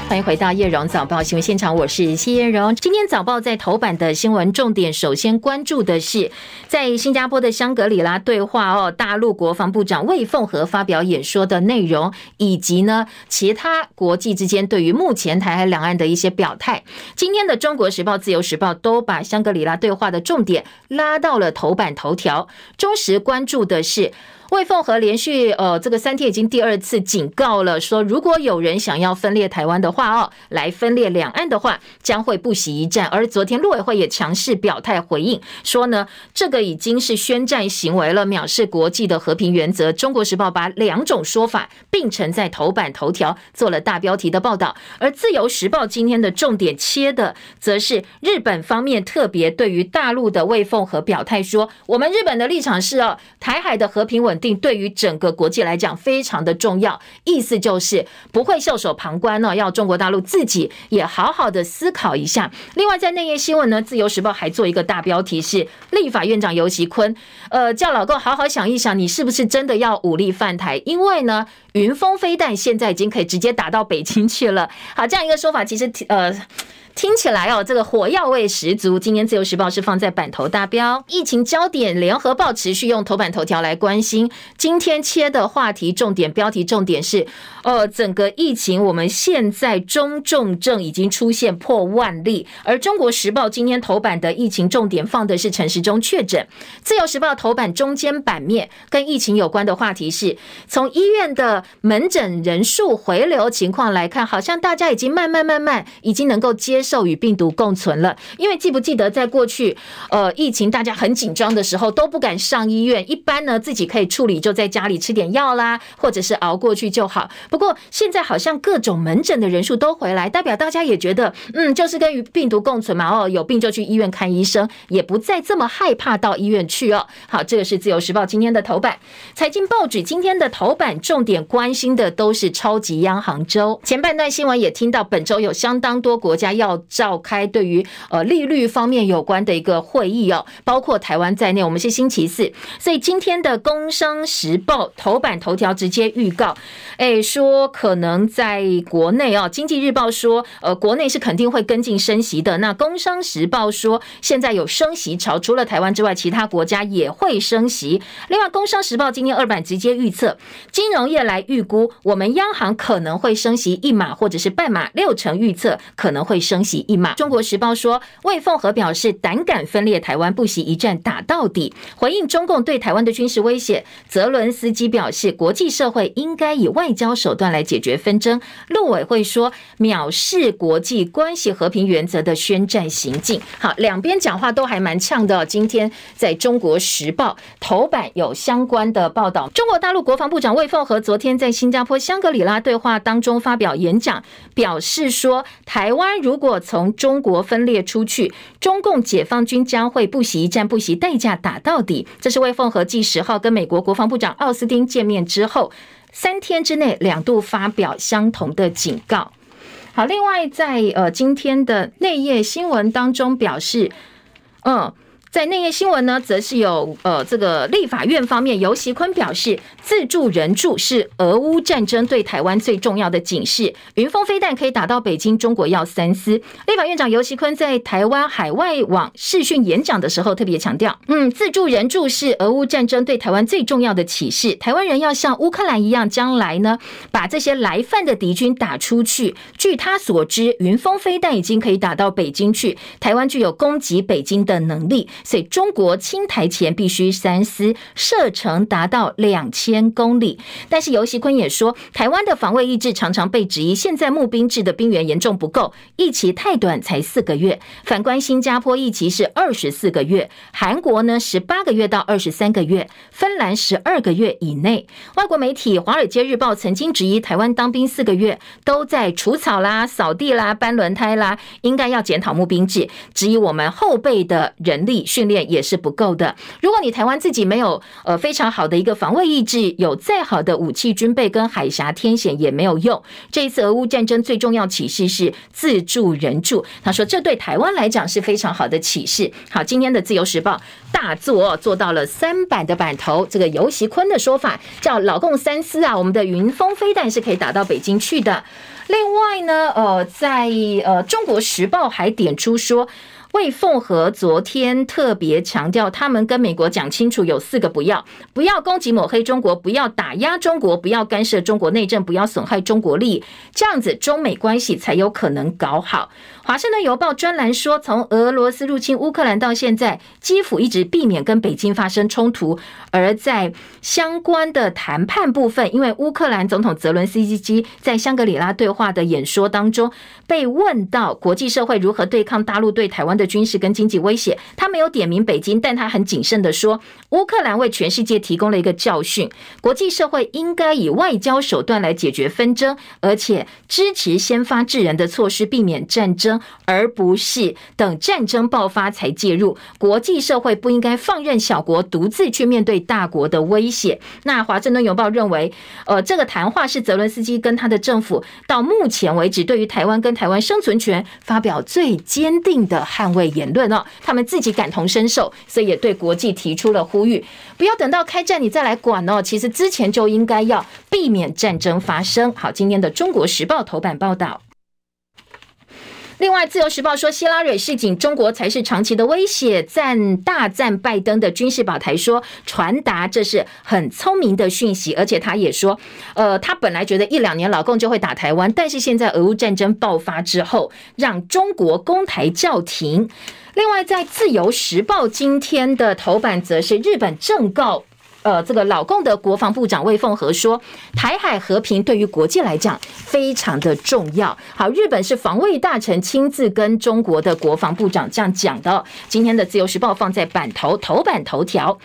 欢迎回到叶荣早报新闻现场，我是谢叶荣。今天早报在头版的新闻重点，首先关注的是在新加坡的香格里拉对话哦，大陆国防部长魏凤和发表演说的内容，以及呢其他国际之间对于目前台海两岸的一些表态。今天的中国时报、自由时报都把香格里拉对话的重点拉到了头版头条。中时关注的是。魏凤和连续呃，这个三天已经第二次警告了，说如果有人想要分裂台湾的话哦，来分裂两岸的话，将会不惜一战。而昨天陆委会也强势表态回应，说呢，这个已经是宣战行为了，藐视国际的和平原则。中国时报把两种说法并成在头版头条，做了大标题的报道。而自由时报今天的重点切的，则是日本方面特别对于大陆的魏凤和表态说，我们日本的立场是哦，台海的和平稳定。对于整个国际来讲非常的重要，意思就是不会袖手旁观呢，要中国大陆自己也好好的思考一下。另外，在内页新闻呢，《自由时报》还做一个大标题是立法院长游锡堃，呃，叫老共好好想一想，你是不是真的要武力犯台？因为呢，云峰飞弹现在已经可以直接打到北京去了。好，这样一个说法，其实呃。听起来哦，这个火药味十足。今天自由时报是放在版头大标，疫情焦点，联合报持续用头版头条来关心。今天切的话题重点标题重点是，呃，整个疫情我们现在中重症已经出现破万例，而中国时报今天头版的疫情重点放的是陈时中确诊。自由时报头版中间版面跟疫情有关的话题是，从医院的门诊人数回流情况来看，好像大家已经慢慢慢慢已经能够接。受与病毒共存了，因为记不记得在过去，呃，疫情大家很紧张的时候都不敢上医院，一般呢自己可以处理，就在家里吃点药啦，或者是熬过去就好。不过现在好像各种门诊的人数都回来，代表大家也觉得，嗯，就是跟与病毒共存嘛。哦，有病就去医院看医生，也不再这么害怕到医院去哦。好，这个是自由时报今天的头版，财经报纸今天的头版重点关心的都是超级央行周。前半段新闻也听到，本周有相当多国家要。召开对于呃利率方面有关的一个会议哦，包括台湾在内，我们是星期四，所以今天的《工商时报》头版头条直接预告，哎，说可能在国内哦，《经济日报》说呃国内是肯定会跟进升息的，那《工商时报》说现在有升息潮，除了台湾之外，其他国家也会升息。另外，《工商时报》今天二版直接预测，金融业来预估，我们央行可能会升息一码或者是半码，六成预测可能会升一马。中国时报说，魏凤和表示胆敢分裂台湾，不惜一战打到底。回应中共对台湾的军事威胁，泽伦斯基表示，国际社会应该以外交手段来解决纷争。陆委会说，藐视国际关系和平原则的宣战行径。好，两边讲话都还蛮呛的。今天在中国时报头版有相关的报道。中国大陆国防部长魏凤和昨天在新加坡香格里拉对话当中发表演讲，表示说，台湾如果从中国分裂出去，中共解放军将会不惜一战、不惜代价打到底。这是魏凤和继十号跟美国国防部长奥斯汀见面之后，三天之内两度发表相同的警告。好，另外在呃今天的内页新闻当中表示，嗯。在内页新闻呢，则是有呃这个立法院方面，游锡堃表示，自助人助是俄乌战争对台湾最重要的警示。云峰飞弹可以打到北京，中国要三思。立法院长游锡堃在台湾海外网视讯演讲的时候，特别强调，嗯，自助人助是俄乌战争对台湾最重要的启示。台湾人要像乌克兰一样，将来呢，把这些来犯的敌军打出去。据他所知，云峰飞弹已经可以打到北京去，台湾具有攻击北京的能力。所以中国侵台前必须三思，射程达到两千公里。但是游锡堃也说，台湾的防卫意志常常被质疑。现在募兵制的兵源严重不够，一期太短，才四个月。反观新加坡一期是二十四个月，韩国呢十八个月到二十三个月，芬兰十二个月以内。外国媒体《华尔街日报》曾经质疑台湾当兵四个月都在除草啦、扫地啦、搬轮胎啦，应该要检讨募兵制，质疑我们后备的人力。训练也是不够的。如果你台湾自己没有呃非常好的一个防卫意志，有再好的武器军备跟海峡天险也没有用。这一次俄乌战争最重要启示是自助人助。他说这对台湾来讲是非常好的启示。好，今天的自由时报大作做到了三版的版头。这个游习坤的说法叫老共三思啊，我们的云峰飞弹是可以打到北京去的。另外呢，呃，在呃中国时报还点出说。魏凤和昨天特别强调，他们跟美国讲清楚，有四个不要：不要攻击抹黑中国，不要打压中国，不要干涉中国内政，不要损害中国利益，这样子中美关系才有可能搞好。华盛顿邮报专栏说，从俄罗斯入侵乌克兰到现在，基辅一直避免跟北京发生冲突。而在相关的谈判部分，因为乌克兰总统泽伦斯基在香格里拉对话的演说当中，被问到国际社会如何对抗大陆对台湾的军事跟经济威胁，他没有点名北京，但他很谨慎地说，乌克兰为全世界提供了一个教训，国际社会应该以外交手段来解决纷争，而且支持先发制人的措施，避免战争。而不是等战争爆发才介入，国际社会不应该放任小国独自去面对大国的威胁。那华盛顿邮报认为，呃，这个谈话是泽伦斯基跟他的政府到目前为止对于台湾跟台湾生存权发表最坚定的捍位言论哦。他们自己感同身受，所以也对国际提出了呼吁，不要等到开战你再来管哦。其实之前就应该要避免战争发生。好，今天的中国时报头版报道。另外，《自由时报》说，希拉蕊示警，中国才是长期的威胁，赞大赞拜登的军事保台，说传达这是很聪明的讯息，而且他也说，呃，他本来觉得一两年老共就会打台湾，但是现在俄乌战争爆发之后，让中国攻台叫停。另外，在《自由时报》今天的头版则是日本正告。呃，这个老共的国防部长魏凤和说，台海和平对于国际来讲非常的重要。好，日本是防卫大臣亲自跟中国的国防部长这样讲的。今天的自由时报放在版头头版头条。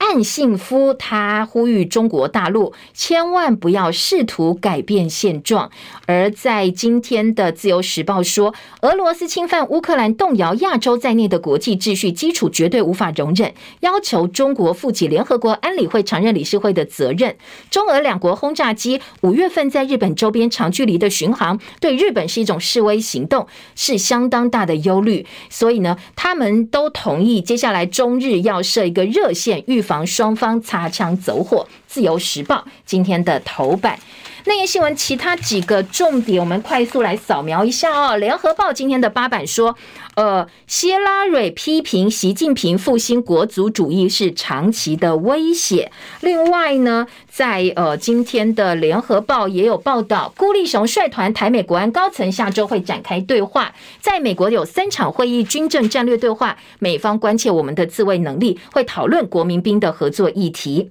岸信夫他呼吁中国大陆千万不要试图改变现状，而在今天的自由时报说，俄罗斯侵犯乌克兰，动摇亚洲在内的国际秩序基础，绝对无法容忍，要求中国负起联合国安理会常任理事会的责任。中俄两国轰炸机五月份在日本周边长距离的巡航，对日本是一种示威行动，是相当大的忧虑。所以呢，他们都同意接下来中日要设一个热线预。防双方擦枪走火。自由时报今天的头版，内页新闻其他几个重点，我们快速来扫描一下哦。联合报今天的八版说，呃，谢拉蕊批评习近平复兴国族主义是长期的威胁。另外呢，在呃今天的联合报也有报道，孤立雄率团台美国安高层下周会展开对话，在美国有三场会议，军政战略对话，美方关切我们的自卫能力，会讨论国民兵的合作议题。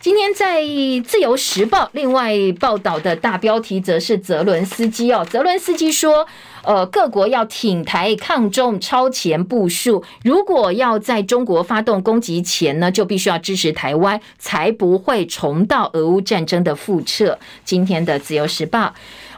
今天在《自由时报》另外报道的大标题则是泽伦斯基哦，泽伦斯基说，呃，各国要挺台抗中，超前部署。如果要在中国发动攻击前呢，就必须要支持台湾，才不会重蹈俄乌战争的覆辙。今天的《自由时报》。《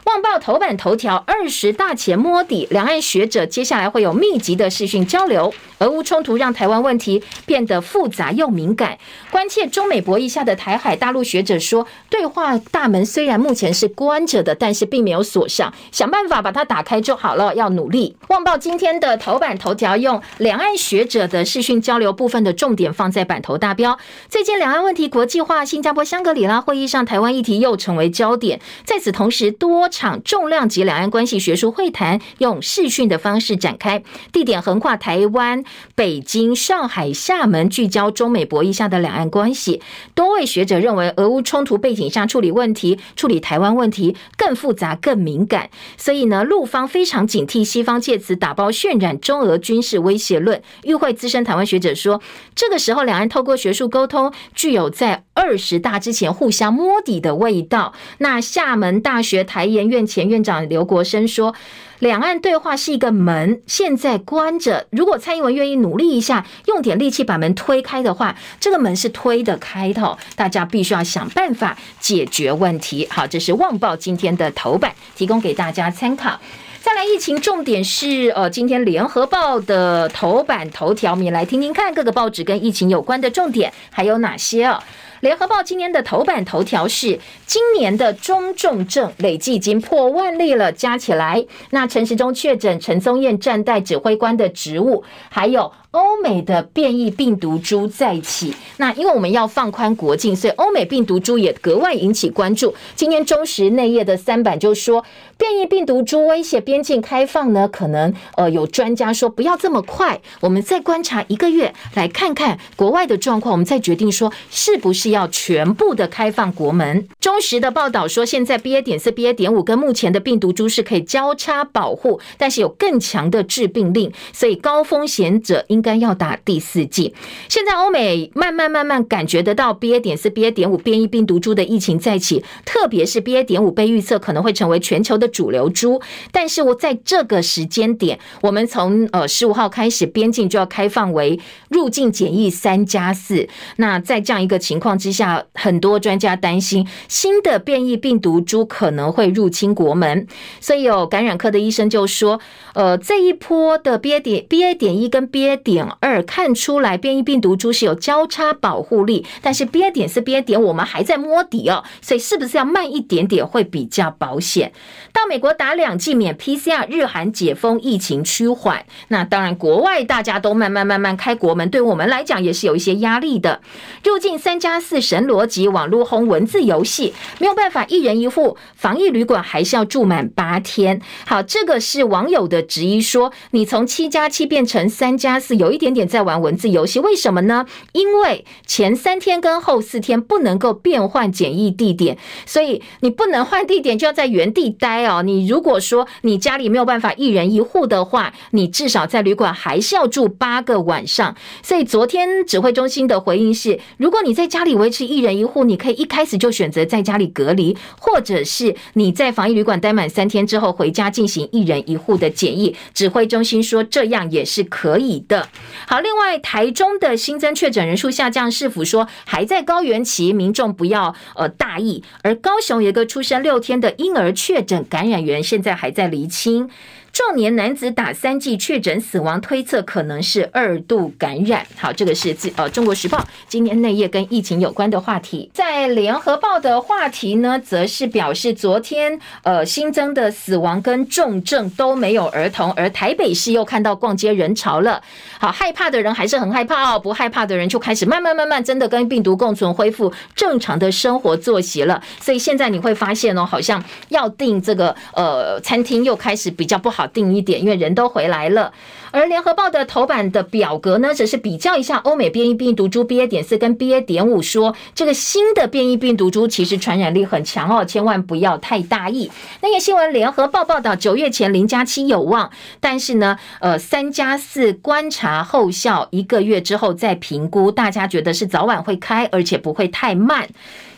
旺报》头版头条：二十大前摸底，两岸学者接下来会有密集的视讯交流。俄乌冲突让台湾问题变得复杂又敏感，关切中美博弈下的台海。大陆学者说，对话大门虽然目前是关着的，但是并没有锁上，想办法把它打开就好了，要努力。《旺报》今天的头版头条用两岸学者的视讯交流部分的重点放在版头大标。最近两岸问题国际化，新加坡香格里拉会议上，台湾议题又成为焦点。在此同时，多场重量级两岸关系学术会谈用视讯的方式展开，地点横跨台湾、北京、上海、厦门，聚焦中美博弈下的两岸关系。多位学者认为，俄乌冲突背景下处理问题、处理台湾问题更复杂、更敏感，所以呢，陆方非常警惕西方借此打包渲染中俄军事威胁论。与会资深台湾学者说，这个时候两岸透过学术沟通，具有在二十大之前互相摸底的味道。那厦门大学台研院前院长刘国生说，两岸对话是一个门，现在关着。如果蔡英文愿意努力一下，用点力气把门推开的话，这个门是推得开的。大家必须要想办法解决问题。好，这是《旺报》今天的头版，提供给大家参考。再来，疫情重点是呃，今天《联合报》的头版头条，我们也来听听看各个报纸跟疫情有关的重点还有哪些哦。联合报今年的头版头条是今年的中重症累计已经破万例了，加起来，那陈时中确诊，陈宗彦暂代指挥官的职务，还有。欧美的变异病毒株再起，那因为我们要放宽国境，所以欧美病毒株也格外引起关注。今天中时内页的三版就说，变异病毒株威胁边境开放呢，可能呃有专家说不要这么快，我们再观察一个月，来看看国外的状况，我们再决定说是不是要全部的开放国门。中时的报道说，现在 BA 点四、BA 点五跟目前的病毒株是可以交叉保护，但是有更强的致病力，所以高风险者应。应该要打第四剂。现在欧美慢慢慢慢感觉得到 BA 点四、BA 点五变异病毒株的疫情再起，特别是 BA 点五被预测可能会成为全球的主流株。但是我在这个时间点，我们从呃十五号开始边境就要开放为入境检疫三加四。那在这样一个情况之下，很多专家担心新的变异病毒株可能会入侵国门。所以有感染科的医生就说，呃，这一波的 BA 点 BA 点一跟 BA 点点二看出来，变异病毒株是有交叉保护力，但是 BA 点四、BA 点我们还在摸底哦，所以是不是要慢一点点会比较保险？到美国打两剂免 PCR，日韩解封，疫情趋缓。那当然，国外大家都慢慢慢慢开国门，对我们来讲也是有一些压力的。入境三加四神逻辑，网络轰文字游戏，没有办法一人一户，防疫旅馆还是要住满八天。好，这个是网友的质疑，说你从七加七变成三加四。有一点点在玩文字游戏，为什么呢？因为前三天跟后四天不能够变换检疫地点，所以你不能换地点，就要在原地待哦。你如果说你家里没有办法一人一户的话，你至少在旅馆还是要住八个晚上。所以昨天指挥中心的回应是：如果你在家里维持一人一户，你可以一开始就选择在家里隔离，或者是你在防疫旅馆待满三天之后回家进行一人一户的检疫。指挥中心说这样也是可以的。好，另外台中的新增确诊人数下降，是否说还在高原期，民众不要呃大意。而高雄有一个出生六天的婴儿确诊感染源，现在还在厘清。壮年男子打三剂确诊死亡，推测可能是二度感染。好，这个是自呃《中国时报》今天内页跟疫情有关的话题。在《联合报》的话题呢，则是表示昨天呃新增的死亡跟重症都没有儿童，而台北市又看到逛街人潮了。好，害怕的人还是很害怕哦，不害怕的人就开始慢慢慢慢真的跟病毒共存，恢复正常的生活作息了。所以现在你会发现哦，好像要订这个呃餐厅又开始比较不好。定一点，因为人都回来了。而联合报的头版的表格呢，只是比较一下欧美变异病毒株 BA 点四跟 BA 点五，说这个新的变异病毒株其实传染力很强哦，千万不要太大意。那个新闻，联合报报道，九月前零加七有望，但是呢，呃，三加四观察后效一个月之后再评估，大家觉得是早晚会开，而且不会太慢。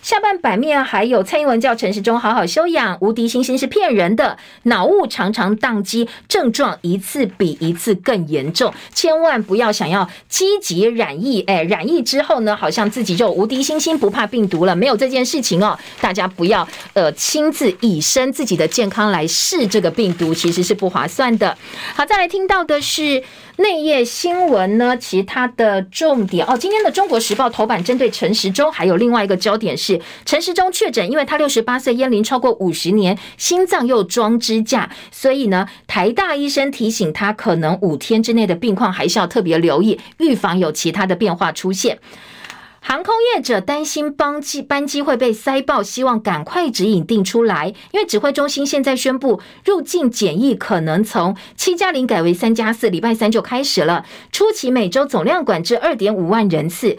下半版面还有蔡英文叫陈时中好好休养，无敌星星是骗人的，脑雾常常宕机，症状一次比一次更严重。千万不要想要积极染疫，哎，染疫之后呢，好像自己就无敌星星不怕病毒了，没有这件事情哦。大家不要呃亲自以身自己的健康来试这个病毒，其实是不划算的。好，再来听到的是。内页新闻呢，其他的重点哦。今天的《中国时报》头版针对陈时中，还有另外一个焦点是陈时中确诊，因为他六十八岁，烟龄超过五十年，心脏又装支架，所以呢，台大医生提醒他，可能五天之内的病况还是要特别留意，预防有其他的变化出现。航空业者担心帮机班机会被塞爆，希望赶快指引定出来。因为指挥中心现在宣布入境检疫可能从七加零改为三加四，礼拜三就开始了，初期每周总量管制二点五万人次。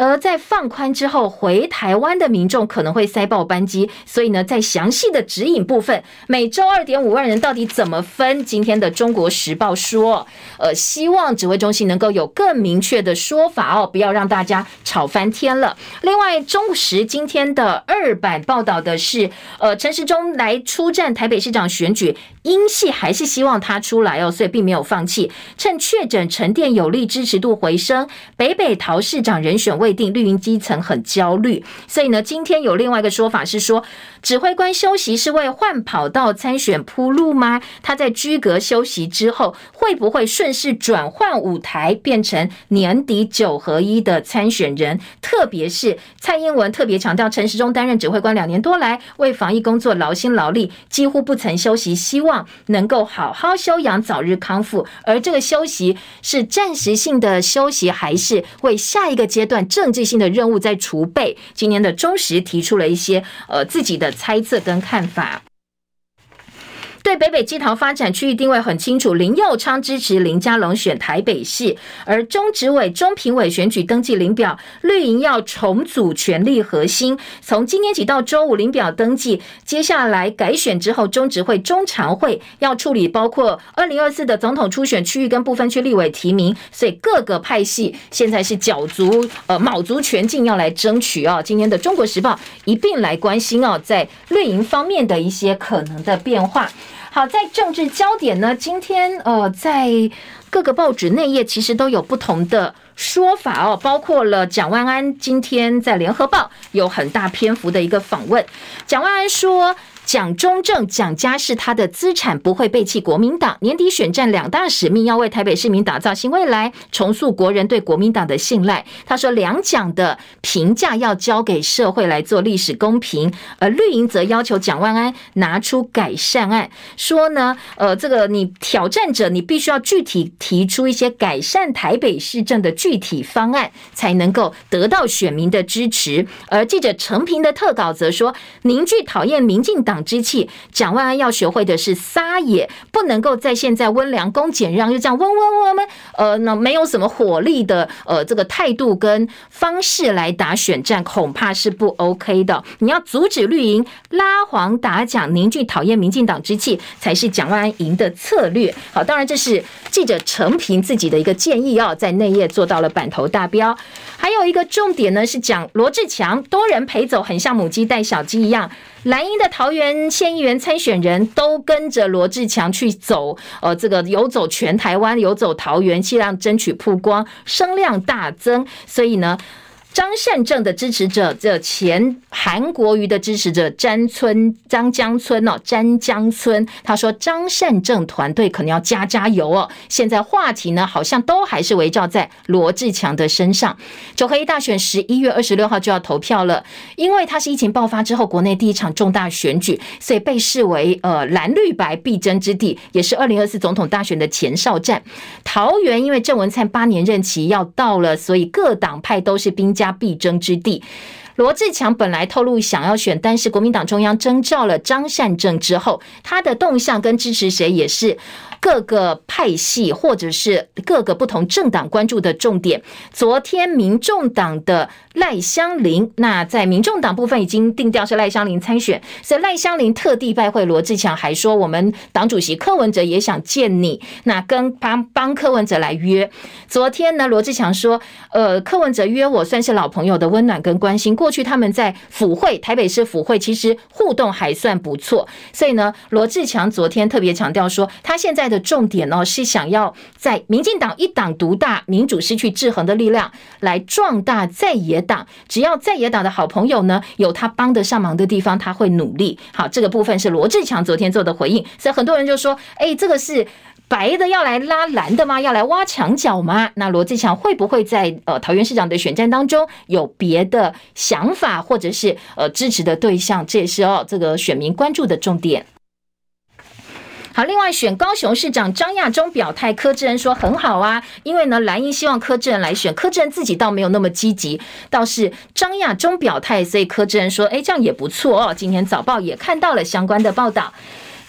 而在放宽之后，回台湾的民众可能会塞爆班机，所以呢，在详细的指引部分，每周二点五万人到底怎么分？今天的《中国时报》说，呃，希望指挥中心能够有更明确的说法哦，不要让大家吵翻天了。另外，中时今天的二版报道的是，呃，陈时中来出战台北市长选举，英系还是希望他出来哦，所以并没有放弃，趁确诊沉淀有力，支持度回升，北北桃市长人选位。定绿营基层很焦虑，所以呢，今天有另外一个说法是说，指挥官休息是为换跑道参选铺路吗？他在居隔休息之后，会不会顺势转换舞台，变成年底九合一的参选人？特别是蔡英文特别强调，陈时中担任指挥官两年多来，为防疫工作劳心劳力，几乎不曾休息，希望能够好好休养，早日康复。而这个休息是暂时性的休息，还是为下一个阶段？政治性的任务在储备。今年的中时提出了一些呃自己的猜测跟看法。对北北基桃发展区域定位很清楚，林右昌支持林佳龙选台北市，而中执委、中评委选举登记林表，绿营要重组权力核心。从今天起到周五林表登记，接下来改选之后，中执会、中常会要处理包括二零二四的总统初选区域跟部分区立委提名，所以各个派系现在是角逐呃卯足全劲要来争取哦。今天的中国时报一并来关心哦，在绿营方面的一些可能的变化。好，在政治焦点呢，今天呃，在各个报纸内页其实都有不同的说法哦，包括了蒋万安今天在联合报有很大篇幅的一个访问，蒋万安说。蒋中正、蒋家是他的资产，不会背弃国民党。年底选战两大使命，要为台北市民打造新未来，重塑国人对国民党的信赖。他说，两蒋的评价要交给社会来做历史公平。而绿营则要求蒋万安拿出改善案，说呢，呃，这个你挑战者，你必须要具体提出一些改善台北市政的具体方案，才能够得到选民的支持。而记者陈平的特稿则说，凝聚讨厌民进党。党之气，蒋万安要学会的是撒野，不能够在现在温良恭俭让，就这样温温温温，呃，那没有什么火力的，呃，这个态度跟方式来打选战，恐怕是不 OK 的。你要阻止绿营拉黄打蒋，凝聚讨厌民进党之气，才是蒋万安赢的策略。好，当然这是记者陈平自己的一个建议哦，在内页做到了版头大标。还有一个重点呢，是讲罗志强多人陪走，很像母鸡带小鸡一样。蓝英的桃园县议员参选人都跟着罗志强去走，呃，这个游走全台湾，游走桃园，尽量争取曝光，声量大增。所以呢。张善政的支持者，这前韩国瑜的支持者詹村张江村哦，詹江村，他说张善政团队可能要加加油哦。现在话题呢，好像都还是围绕在罗志强的身上。九合一大选十一月二十六号就要投票了，因为它是疫情爆发之后国内第一场重大选举，所以被视为呃蓝绿白必争之地，也是二零二四总统大选的前哨战。桃园因为郑文灿八年任期要到了，所以各党派都是兵家必争之地。罗志强本来透露想要选，但是国民党中央征召了张善政之后，他的动向跟支持谁也是。各个派系或者是各个不同政党关注的重点。昨天，民众党的赖香林，那在民众党部分已经定调是赖香林参选，所以赖香林特地拜会罗志强，还说我们党主席柯文哲也想见你，那跟帮帮柯文哲来约。昨天呢，罗志强说，呃，柯文哲约我算是老朋友的温暖跟关心，过去他们在府会台北市府会其实互动还算不错，所以呢，罗志强昨天特别强调说，他现在。的重点哦，是想要在民进党一党独大、民主失去制衡的力量，来壮大在野党。只要在野党的好朋友呢，有他帮得上忙的地方，他会努力。好，这个部分是罗志强昨天做的回应，所以很多人就说：“哎，这个是。”白的要来拉蓝的吗？要来挖墙脚吗？那罗志强会不会在呃桃园市长的选战当中有别的想法，或者是呃支持的对象？这也是哦这个选民关注的重点。好，另外选高雄市长张亚中表态，柯志恩说很好啊，因为呢蓝营希望柯志恩来选，柯志恩自己倒没有那么积极，倒是张亚中表态，所以柯志恩说，哎，这样也不错哦。今天早报也看到了相关的报道。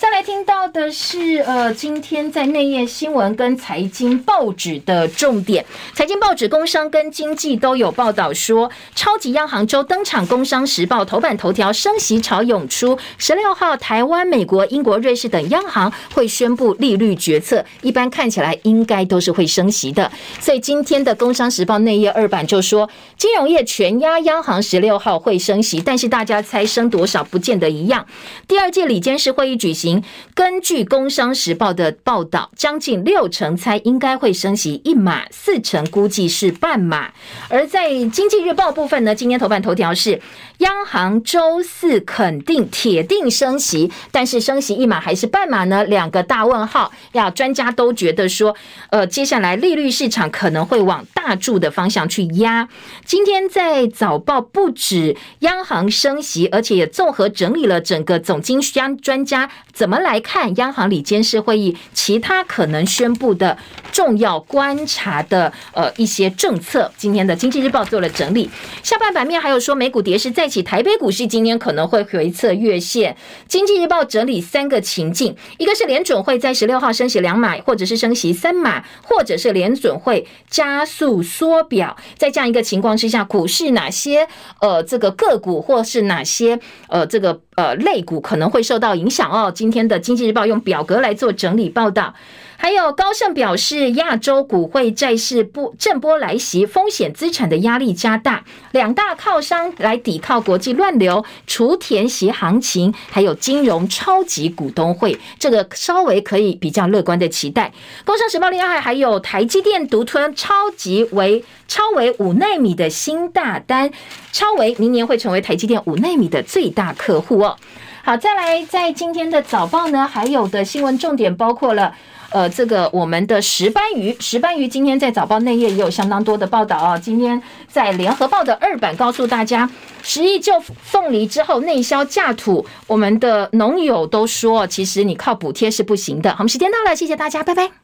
再来听到的是，呃，今天在内页新闻跟财经报纸的重点，财经报纸、工商跟经济都有报道说，超级央行周登场，《工商时报》头版头条，升息潮涌出。十六号，台湾、美国、英国、瑞士等央行会宣布利率决策，一般看起来应该都是会升息的。所以今天的《工商时报》内页二版就说，金融业全压央行十六号会升息，但是大家猜升多少不见得一样。第二届里监事会议举行。根据《工商时报》的报道，将近六成猜应该会升息一码，四成估计是半码。而在《经济日报》部分呢，今天头版头条是央行周四肯定铁定升息，但是升息一码还是半码呢？两个大问号。呀专家都觉得说，呃，接下来利率市场可能会往大注的方向去压。今天在早报不止央行升息，而且也综合整理了整个总经专专家。怎么来看央行里监事会议其他可能宣布的重要观察的呃一些政策？今天的经济日报做了整理。下半版面还有说美股跌势再起，台北股市今天可能会回测月线。经济日报整理三个情境：一个是联准会在十六号升息两码，或者是升息三码，或者是联准会加速缩表。在这样一个情况之下，股市哪些呃这个个股或是哪些呃这个呃类股可能会受到影响哦？今天的经济日报用表格来做整理报道，还有高盛表示，亚洲股汇债市波震波来袭，风险资产的压力加大，两大靠山来抵抗国际乱流，除填息行情，还有金融超级股东会，这个稍微可以比较乐观的期待。工商时报厉害，还有台积电独吞超级为超为五纳米的新大单，超为明年会成为台积电五纳米的最大客户哦。好，再来，在今天的早报呢，还有的新闻重点包括了，呃，这个我们的石斑鱼，石斑鱼今天在早报内页也有相当多的报道啊。今天在联合报的二版告诉大家，十亿救凤梨之后内销价土，我们的农友都说，其实你靠补贴是不行的。好，我们时间到了，谢谢大家，拜拜。